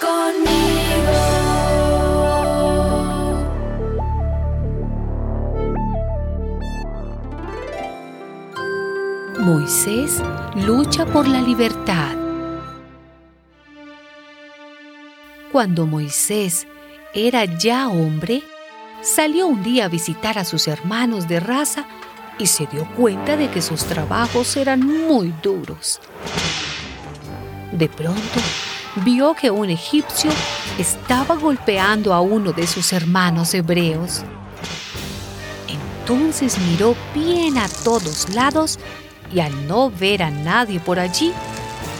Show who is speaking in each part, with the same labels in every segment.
Speaker 1: conmigo. Moisés lucha por la libertad. Cuando Moisés era ya hombre, salió un día a visitar a sus hermanos de raza y se dio cuenta de que sus trabajos eran muy duros. De pronto, vio que un egipcio estaba golpeando a uno de sus hermanos hebreos. Entonces miró bien a todos lados y al no ver a nadie por allí,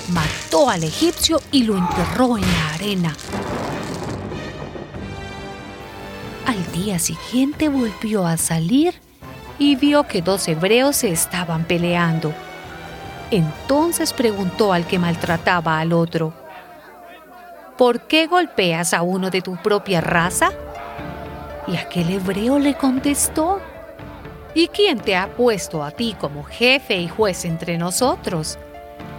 Speaker 1: mató al egipcio y lo enterró en la arena. Al día siguiente volvió a salir y vio que dos hebreos se estaban peleando. Entonces preguntó al que maltrataba al otro, ¿por qué golpeas a uno de tu propia raza? Y aquel hebreo le contestó, ¿y quién te ha puesto a ti como jefe y juez entre nosotros?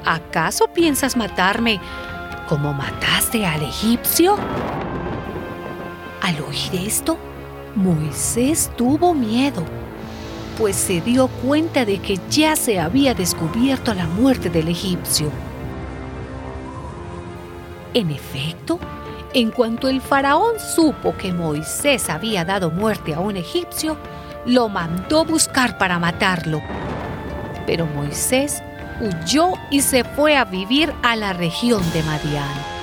Speaker 1: ¿Acaso piensas matarme como mataste al egipcio? Al oír esto, Moisés tuvo miedo, pues se dio cuenta de que ya se había descubierto la muerte del egipcio. En efecto, en cuanto el faraón supo que Moisés había dado muerte a un egipcio, lo mandó buscar para matarlo. Pero Moisés huyó y se fue a vivir a la región de Madián.